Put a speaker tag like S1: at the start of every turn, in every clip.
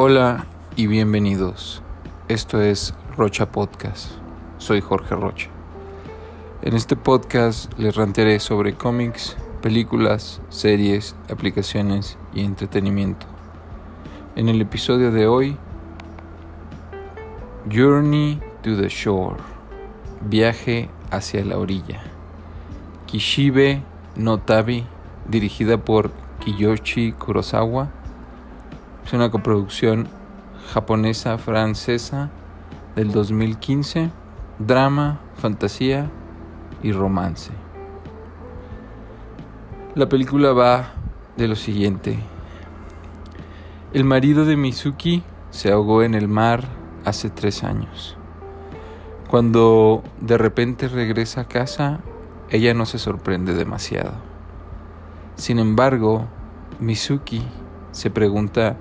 S1: Hola y bienvenidos. Esto es Rocha Podcast. Soy Jorge Rocha. En este podcast les rantearé sobre cómics, películas, series, aplicaciones y entretenimiento. En el episodio de hoy, Journey to the Shore. Viaje hacia la orilla. Kishibe no Tabi, dirigida por Kiyoshi Kurosawa es una coproducción japonesa-francesa del 2015, drama, fantasía y romance. La película va de lo siguiente. El marido de Mizuki se ahogó en el mar hace tres años. Cuando de repente regresa a casa, ella no se sorprende demasiado. Sin embargo, Mizuki se pregunta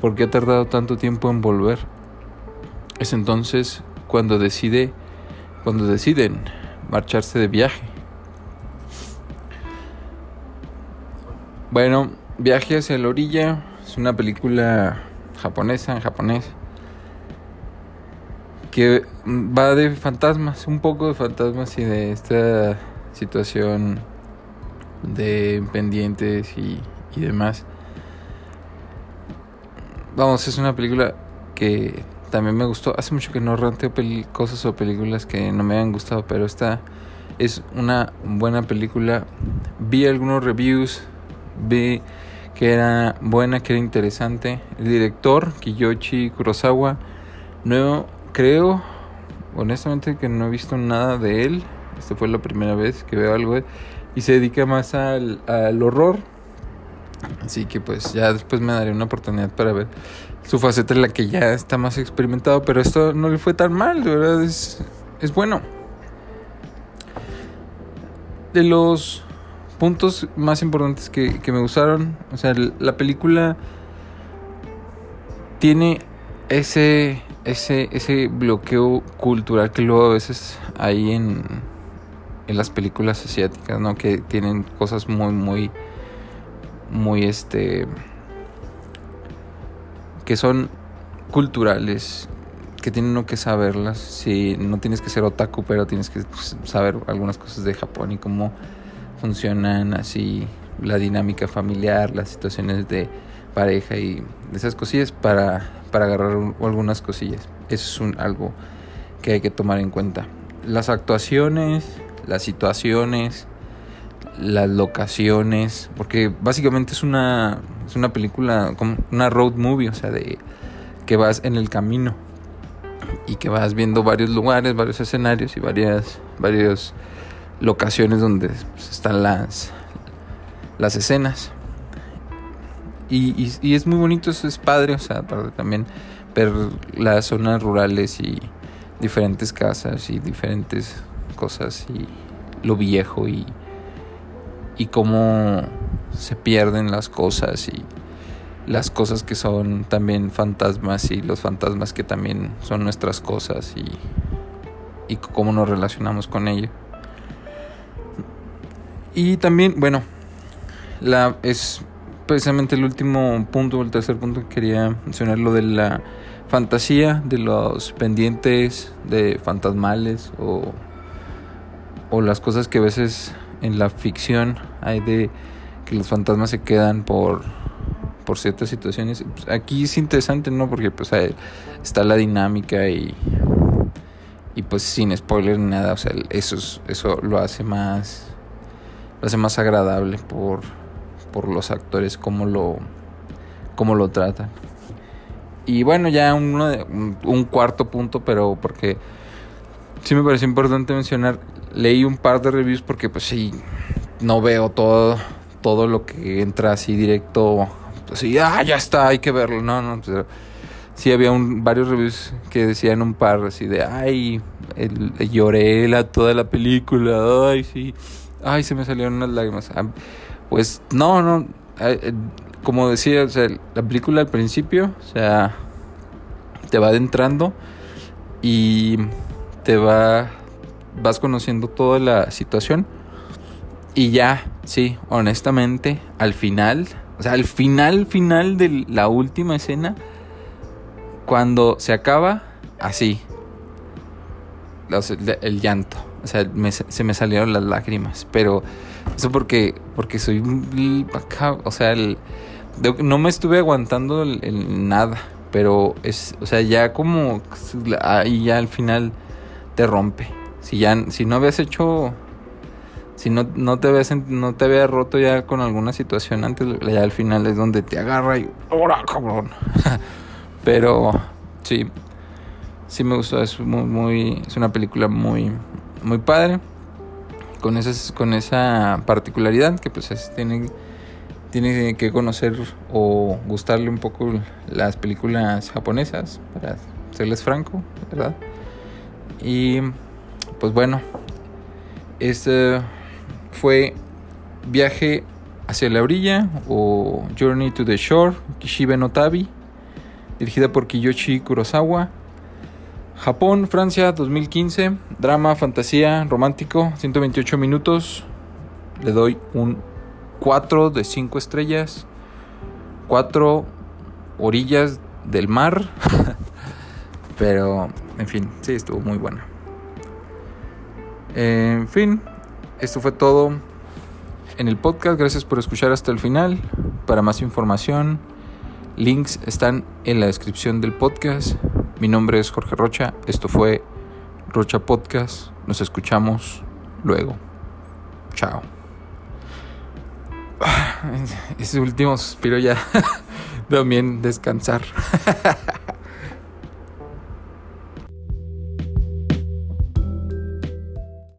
S1: ¿Por qué ha tardado tanto tiempo en volver? Es entonces cuando decide, cuando deciden marcharse de viaje. Bueno, Viaje hacia la orilla es una película japonesa en japonés que va de fantasmas, un poco de fantasmas y de esta situación de pendientes y, y demás. Vamos, es una película que también me gustó. Hace mucho que no ranteo cosas o películas que no me han gustado, pero esta es una buena película. Vi algunos reviews, vi que era buena, que era interesante. El director, Kiyoshi Kurosawa, no creo, honestamente, que no he visto nada de él. Esta fue la primera vez que veo algo él. Y se dedica más al, al horror Así que pues ya después me daré una oportunidad para ver su faceta en la que ya está más experimentado. Pero esto no le fue tan mal, de verdad es, es bueno. De los puntos más importantes que, que me gustaron, o sea, la película tiene ese, ese, ese bloqueo cultural que luego a veces hay en, en las películas asiáticas, ¿no? Que tienen cosas muy, muy muy este que son culturales que tienen uno que saberlas. Si no tienes que ser otaku pero tienes que pues, saber algunas cosas de Japón y cómo funcionan así la dinámica familiar las situaciones de pareja y esas cosillas para, para agarrar algunas cosillas. Eso es un, algo que hay que tomar en cuenta. Las actuaciones las situaciones las locaciones, porque básicamente es una, es una película, como una road movie, o sea, de que vas en el camino y que vas viendo varios lugares, varios escenarios y varias, varias locaciones donde pues, están las, las escenas. Y, y, es muy bonito, eso es padre, o sea, para también ver las zonas rurales y diferentes casas y diferentes cosas y lo viejo y y cómo se pierden las cosas y las cosas que son también fantasmas y los fantasmas que también son nuestras cosas y, y cómo nos relacionamos con ello. Y también, bueno, la es precisamente el último punto, el tercer punto que quería mencionar, lo de la fantasía, de los pendientes de fantasmales o, o las cosas que a veces en la ficción hay de que los fantasmas se quedan por por ciertas situaciones. Pues, aquí es interesante, ¿no? Porque pues está la dinámica y y pues sin spoiler ni nada, o sea, eso eso lo hace más lo hace más agradable por por los actores cómo lo cómo lo tratan. Y bueno, ya uno un, un cuarto punto, pero porque sí me pareció importante mencionar leí un par de reviews porque pues sí, no veo todo, todo lo que entra así directo. Así, ah, ya está, hay que verlo. No, no, pero sí había un, varios reviews que decían un par así de, ay, el, lloré la, toda la película, ay, sí, ay, se me salieron unas lágrimas. Ah, pues no, no, eh, eh, como decía, o sea, la película al principio, o sea, te va adentrando y te va vas conociendo toda la situación. Y ya, sí, honestamente, al final, o sea, al final, final de la última escena, cuando se acaba, así. el, llanto. O sea, se me salieron las lágrimas. Pero eso porque, porque soy... O sea, el, no me estuve aguantando el, nada. Pero es, o sea, ya como ahí ya al final te rompe. Si ya, si no habías hecho, si no, no te habías, no te había roto ya con alguna situación antes, ya al final es donde te agarra y, ¡ahora, cabrón! Pero sí, sí me gustó, es muy, muy, es una película muy, muy padre. Con, esas, con esa particularidad que pues es, tiene tiene que conocer o gustarle un poco las películas japonesas, para serles franco, ¿verdad? Y pues bueno, este fue Viaje hacia la orilla o Journey to the Shore, Kishibe no Tabi, dirigida por Kiyoshi Kurosawa. Japón, Francia, 2015, drama, fantasía, romántico, 128 minutos. Le doy un 4 de 5 estrellas, 4 orillas del mar. Pero, en fin, sí, estuvo muy buena. En fin, esto fue todo en el podcast. Gracias por escuchar hasta el final. Para más información, links están en la descripción del podcast. Mi nombre es Jorge Rocha. Esto fue Rocha Podcast. Nos escuchamos luego. Chao. Ese último suspiro ya también descansar.